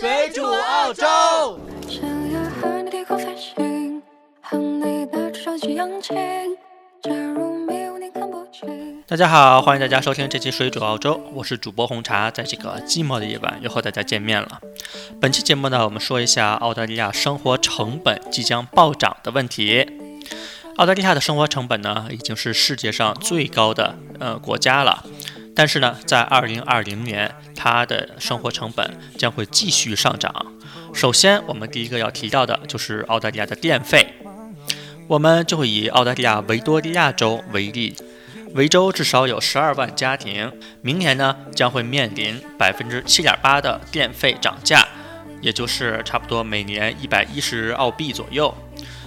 水煮澳洲。想要和你低空飞行，和你的手机扬起。假如你看不清。大家好，欢迎大家收听这期《水煮澳洲》，我是主播红茶，在这个寂寞的夜晚又和大家见面了。本期节目呢，我们说一下澳大利亚生活成本即将暴涨的问题。澳大利亚的生活成本呢，已经是世界上最高的呃国家了，但是呢，在2020年，它的生活成本将会继续上涨。首先，我们第一个要提到的就是澳大利亚的电费。我们就会以澳大利亚维多利亚州为例，维州至少有十二万家庭，明年呢将会面临百分之七点八的电费涨价，也就是差不多每年一百一十澳币左右。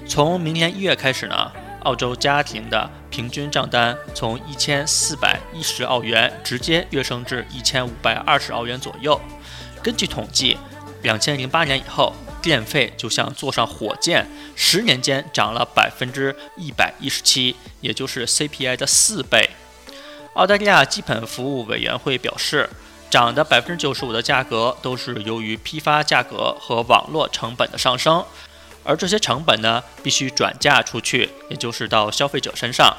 从明年一月开始呢，澳洲家庭的平均账单从一千四百一十澳元直接跃升至一千五百二十澳元左右。根据统计，两千零八年以后。电费就像坐上火箭，十年间涨了百分之一百一十七，也就是 CPI 的四倍。澳大利亚基本服务委员会表示，涨的百分之九十五的价格都是由于批发价格和网络成本的上升，而这些成本呢必须转嫁出去，也就是到消费者身上。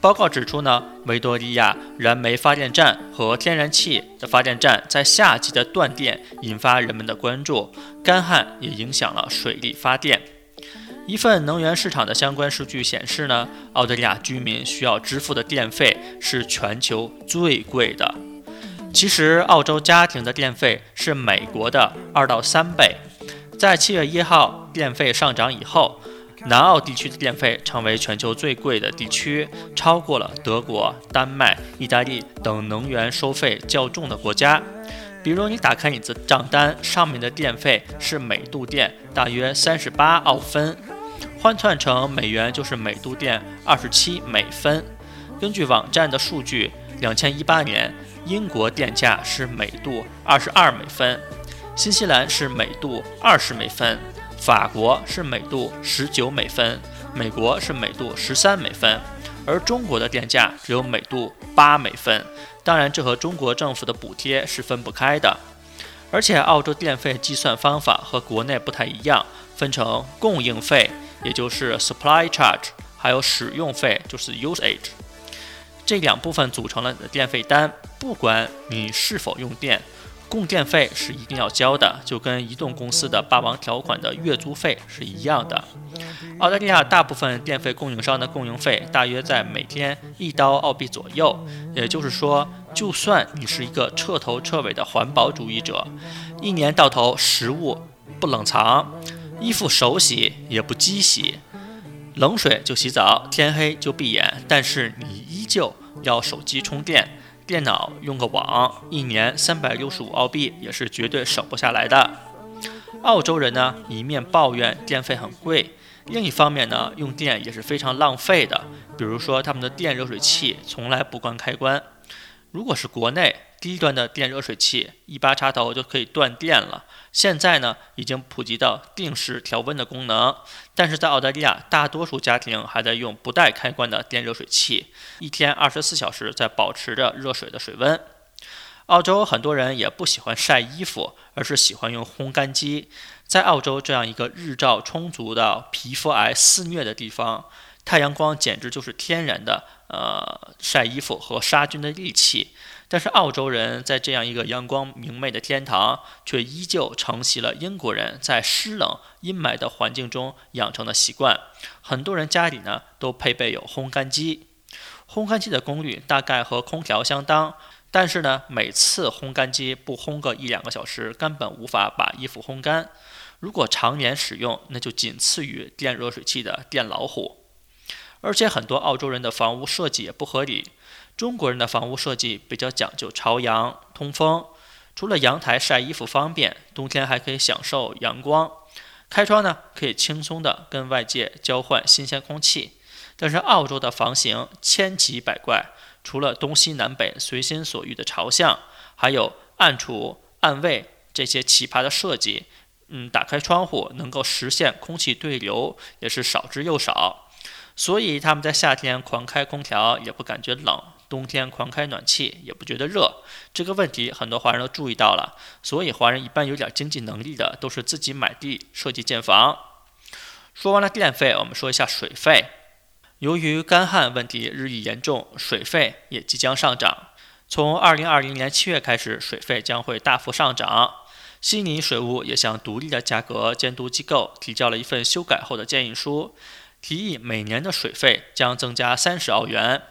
报告指出呢，维多利亚燃煤发电站和天然气的发电站在夏季的断电引发人们的关注，干旱也影响了水力发电。一份能源市场的相关数据显示呢，澳大利亚居民需要支付的电费是全球最贵的。其实，澳洲家庭的电费是美国的二到三倍。在七月一号电费上涨以后。南澳地区的电费成为全球最贵的地区，超过了德国、丹麦、意大利等能源收费较重的国家。比如，你打开你的账单，上面的电费是每度电大约三十八澳分，换算成美元就是每度电二十七美分。根据网站的数据，两千一八年英国电价是每度二十二美分，新西兰是每度二十美分。法国是每度十九美分，美国是每度十三美分，而中国的电价只有每度八美分。当然，这和中国政府的补贴是分不开的。而且，澳洲电费计算方法和国内不太一样，分成供应费，也就是 supply charge，还有使用费，就是 usage，这两部分组成了你的电费单。不管你是否用电。供电费是一定要交的，就跟移动公司的霸王条款的月租费是一样的。澳大利亚大部分电费供应商的供应费大约在每天一刀澳币左右，也就是说，就算你是一个彻头彻尾的环保主义者，一年到头食物不冷藏，衣服手洗也不机洗，冷水就洗澡，天黑就闭眼，但是你依旧要手机充电。电脑用个网，一年三百六十五澳币也是绝对省不下来的。澳洲人呢，一面抱怨电费很贵，另一方面呢，用电也是非常浪费的。比如说，他们的电热水器从来不关开关。如果是国内，低端的电热水器一拔插头就可以断电了。现在呢，已经普及到定时调温的功能。但是在澳大利亚，大多数家庭还在用不带开关的电热水器，一天二十四小时在保持着热水的水温。澳洲很多人也不喜欢晒衣服，而是喜欢用烘干机。在澳洲这样一个日照充足的、皮肤癌肆虐的地方，太阳光简直就是天然的，呃，晒衣服和杀菌的利器。但是澳洲人在这样一个阳光明媚的天堂，却依旧承袭了英国人在湿冷阴霾的环境中养成的习惯。很多人家里呢都配备有烘干机，烘干机的功率大概和空调相当，但是呢每次烘干机不烘个一两个小时，根本无法把衣服烘干。如果常年使用，那就仅次于电热水器的电老虎。而且很多澳洲人的房屋设计也不合理。中国人的房屋设计比较讲究朝阳通风，除了阳台晒衣服方便，冬天还可以享受阳光。开窗呢，可以轻松地跟外界交换新鲜空气。但是澳洲的房型千奇百怪，除了东西南北随心所欲的朝向，还有暗厨、暗卫这些奇葩的设计。嗯，打开窗户能够实现空气对流，也是少之又少。所以他们在夏天狂开空调也不感觉冷。冬天狂开暖气也不觉得热。这个问题很多华人都注意到了，所以华人一般有点经济能力的都是自己买地设计建房。说完了电费，我们说一下水费。由于干旱问题日益严重，水费也即将上涨。从二零二零年七月开始，水费将会大幅上涨。悉尼水务也向独立的价格监督机构提交了一份修改后的建议书，提议每年的水费将增加三十澳元。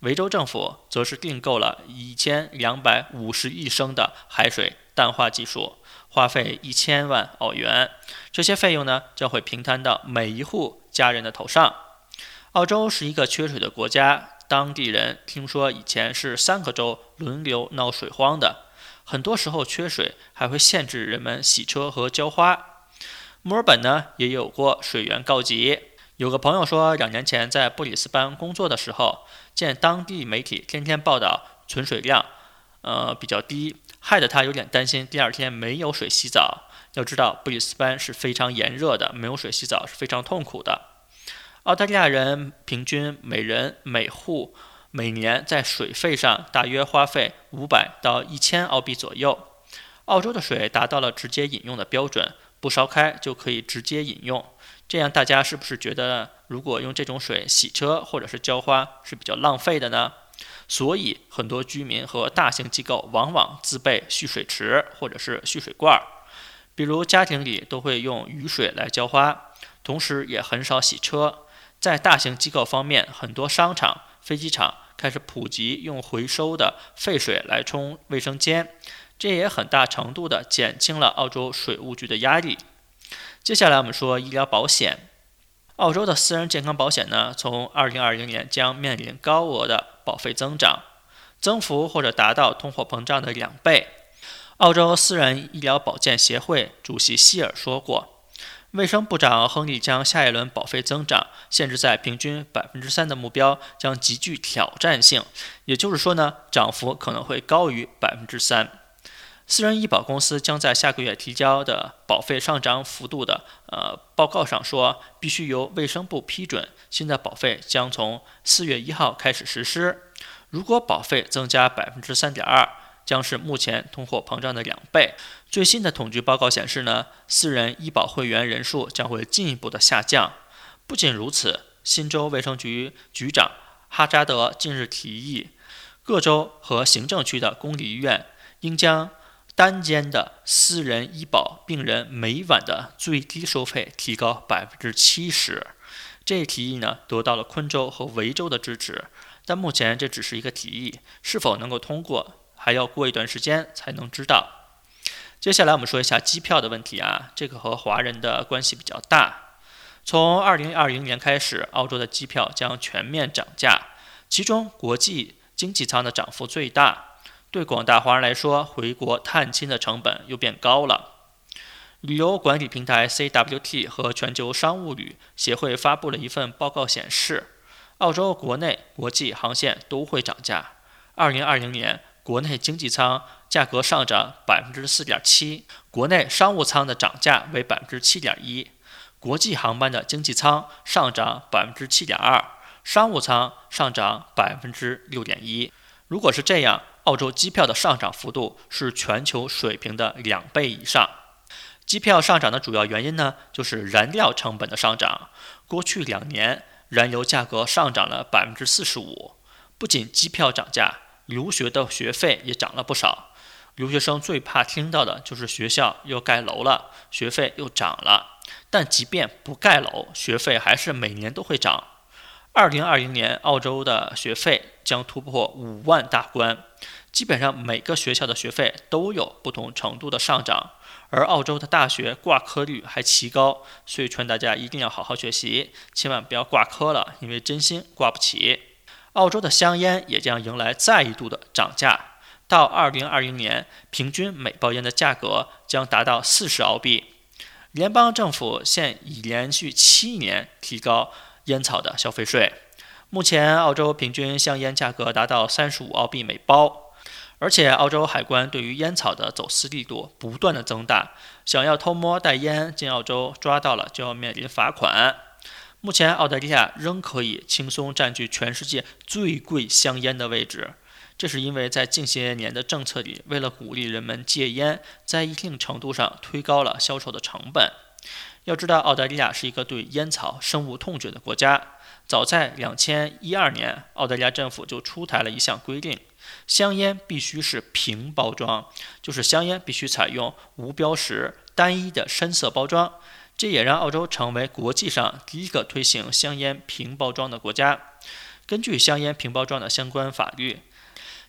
维州政府则是订购了一千两百五十亿升的海水淡化技术，花费一千万澳元。这些费用呢，将会平摊到每一户家人的头上。澳洲是一个缺水的国家，当地人听说以前是三个州轮流闹水荒的，很多时候缺水还会限制人们洗车和浇花。墨尔本呢也有过水源告急，有个朋友说，两年前在布里斯班工作的时候，见当地媒体天天报道存水量，呃比较低，害得他有点担心第二天没有水洗澡。要知道布里斯班是非常炎热的，没有水洗澡是非常痛苦的。澳大利亚人平均每人每户每年在水费上大约花费五百到一千澳币左右。澳洲的水达到了直接饮用的标准，不烧开就可以直接饮用。这样大家是不是觉得，如果用这种水洗车或者是浇花是比较浪费的呢？所以很多居民和大型机构往往自备蓄水池或者是蓄水罐儿，比如家庭里都会用雨水来浇花，同时也很少洗车。在大型机构方面，很多商场、飞机场开始普及用回收的废水来冲卫生间，这也很大程度地减轻了澳洲水务局的压力。接下来我们说医疗保险，澳洲的私人健康保险呢，从2020年将面临高额的保费增长，增幅或者达到通货膨胀的两倍。澳洲私人医疗保健协会主席希尔说过。卫生部长亨利将下一轮保费增长限制在平均百分之三的目标将极具挑战性，也就是说呢，涨幅可能会高于百分之三。私人医保公司将在下个月提交的保费上涨幅度的呃报告上说，必须由卫生部批准。新的保费将从四月一号开始实施。如果保费增加百分之三点二。将是目前通货膨胀的两倍。最新的统计报告显示呢，私人医保会员人数将会进一步的下降。不仅如此，新州卫生局局长哈扎德近日提议，各州和行政区的公立医院应将单间的私人医保病人每晚的最低收费提高百分之七十。这一提议呢，得到了昆州和维州的支持，但目前这只是一个提议，是否能够通过？还要过一段时间才能知道。接下来我们说一下机票的问题啊，这个和华人的关系比较大。从二零二零年开始，澳洲的机票将全面涨价，其中国际经济舱的涨幅最大。对广大华人来说，回国探亲的成本又变高了。旅游管理平台 CWT 和全球商务旅协会发布了一份报告，显示澳洲国内国际航线都会涨价。二零二零年。国内经济舱价格上涨百分之四点七，国内商务舱的涨价为百分之七点一，国际航班的经济舱上涨百分之七点二，商务舱上涨百分之六点一。如果是这样，澳洲机票的上涨幅度是全球水平的两倍以上。机票上涨的主要原因呢，就是燃料成本的上涨。过去两年，燃油价格上涨了百分之四十五。不仅机票涨价。留学的学费也涨了不少，留学生最怕听到的就是学校又盖楼了，学费又涨了。但即便不盖楼，学费还是每年都会涨。二零二零年，澳洲的学费将突破五万大关，基本上每个学校的学费都有不同程度的上涨。而澳洲的大学挂科率还奇高，所以劝大家一定要好好学习，千万不要挂科了，因为真心挂不起。澳洲的香烟也将迎来再一度的涨价，到二零二零年，平均每包烟的价格将达到四十澳币。联邦政府现已连续七年提高烟草的消费税，目前澳洲平均香烟价格达到三十五澳币每包。而且，澳洲海关对于烟草的走私力度不断的增大，想要偷摸带烟进澳洲，抓到了就要面临罚款。目前，澳大利亚仍可以轻松占据全世界最贵香烟的位置。这是因为在近些年的政策里，为了鼓励人们戒烟，在一定程度上推高了销售的成本。要知道，澳大利亚是一个对烟草深恶痛绝的国家。早在两千一二年，澳大利亚政府就出台了一项规定：香烟必须是平包装，就是香烟必须采用无标识、单一的深色包装。这也让澳洲成为国际上第一个推行香烟平包装的国家。根据香烟平包装的相关法律。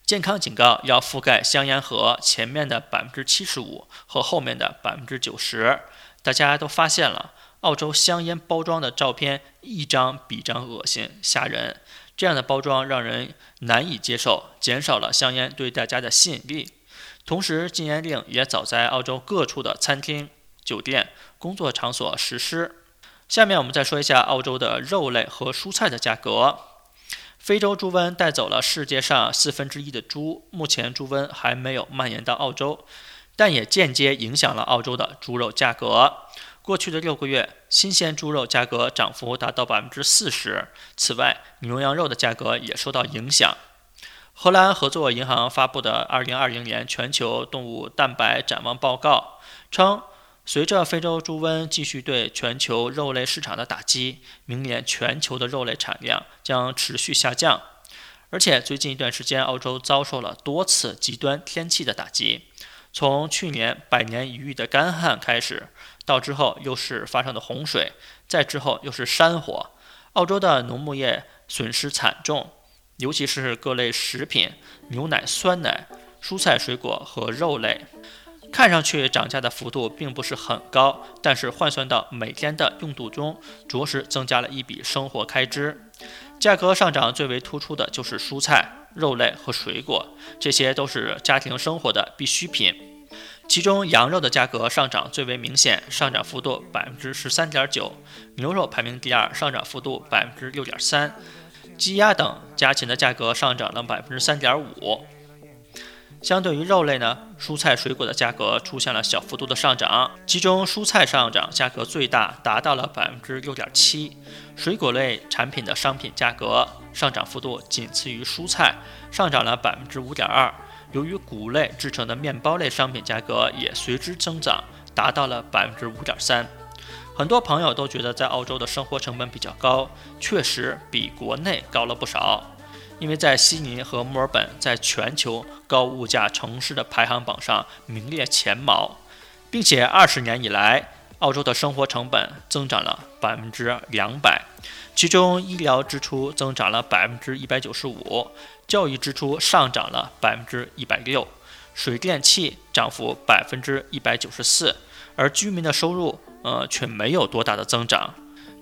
健康警告要覆盖香烟盒前面的百分之七十五和后面的百分之九十。大家都发现了，澳洲香烟包装的照片一张比一张恶心吓人，这样的包装让人难以接受，减少了香烟对大家的吸引力。同时，禁烟令也早在澳洲各处的餐厅、酒店、工作场所实施。下面我们再说一下澳洲的肉类和蔬菜的价格。非洲猪瘟带走了世界上四分之一的猪，目前猪瘟还没有蔓延到澳洲，但也间接影响了澳洲的猪肉价格。过去的六个月，新鲜猪肉价格涨幅达到百分之四十。此外，牛羊肉的价格也受到影响。荷兰合作银行发布的二零二零年全球动物蛋白展望报告称。随着非洲猪瘟继续对全球肉类市场的打击，明年全球的肉类产量将持续下降。而且最近一段时间，澳洲遭受了多次极端天气的打击，从去年百年一遇的干旱开始，到之后又是发生的洪水，再之后又是山火，澳洲的农牧业损失惨重，尤其是各类食品、牛奶、酸奶、蔬菜、水果和肉类。看上去涨价的幅度并不是很高，但是换算到每天的用度中，着实增加了一笔生活开支。价格上涨最为突出的就是蔬菜、肉类和水果，这些都是家庭生活的必需品。其中羊肉的价格上涨最为明显，上涨幅度百分之十三点九；牛肉排名第二，上涨幅度百分之六点三；鸡鸭等家禽的价格上涨了百分之三点五。相对于肉类呢，蔬菜水果的价格出现了小幅度的上涨，其中蔬菜上涨价格最大，达到了百分之六点七。水果类产品的商品价格上涨幅度仅次于蔬菜，上涨了百分之五点二。由于谷类制成的面包类商品价格也随之增长，达到了百分之五点三。很多朋友都觉得在澳洲的生活成本比较高，确实比国内高了不少。因为在悉尼和墨尔本在全球高物价城市的排行榜上名列前茅，并且二十年以来，澳洲的生活成本增长了百分之两百，其中医疗支出增长了百分之一百九十五，教育支出上涨了百分之一百六，水电气涨幅百分之一百九十四，而居民的收入呃却没有多大的增长，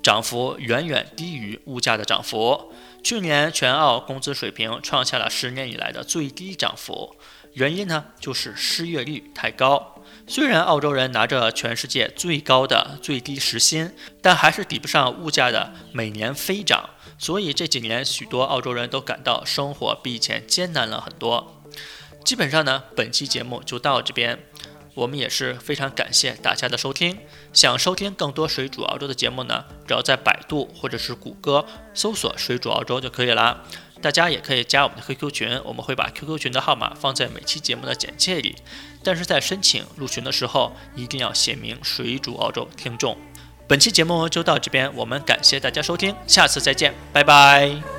涨幅远远低于物价的涨幅。去年全澳工资水平创下了十年以来的最低涨幅，原因呢就是失业率太高。虽然澳洲人拿着全世界最高的最低时薪，但还是抵不上物价的每年飞涨。所以这几年许多澳洲人都感到生活比以前艰难了很多。基本上呢，本期节目就到这边。我们也是非常感谢大家的收听。想收听更多水煮澳洲的节目呢，只要在百度或者是谷歌搜索“水煮澳洲”就可以了。大家也可以加我们的 QQ 群，我们会把 QQ 群的号码放在每期节目的简介里。但是在申请入群的时候，一定要写明“水煮澳洲听众”。本期节目就到这边，我们感谢大家收听，下次再见，拜拜。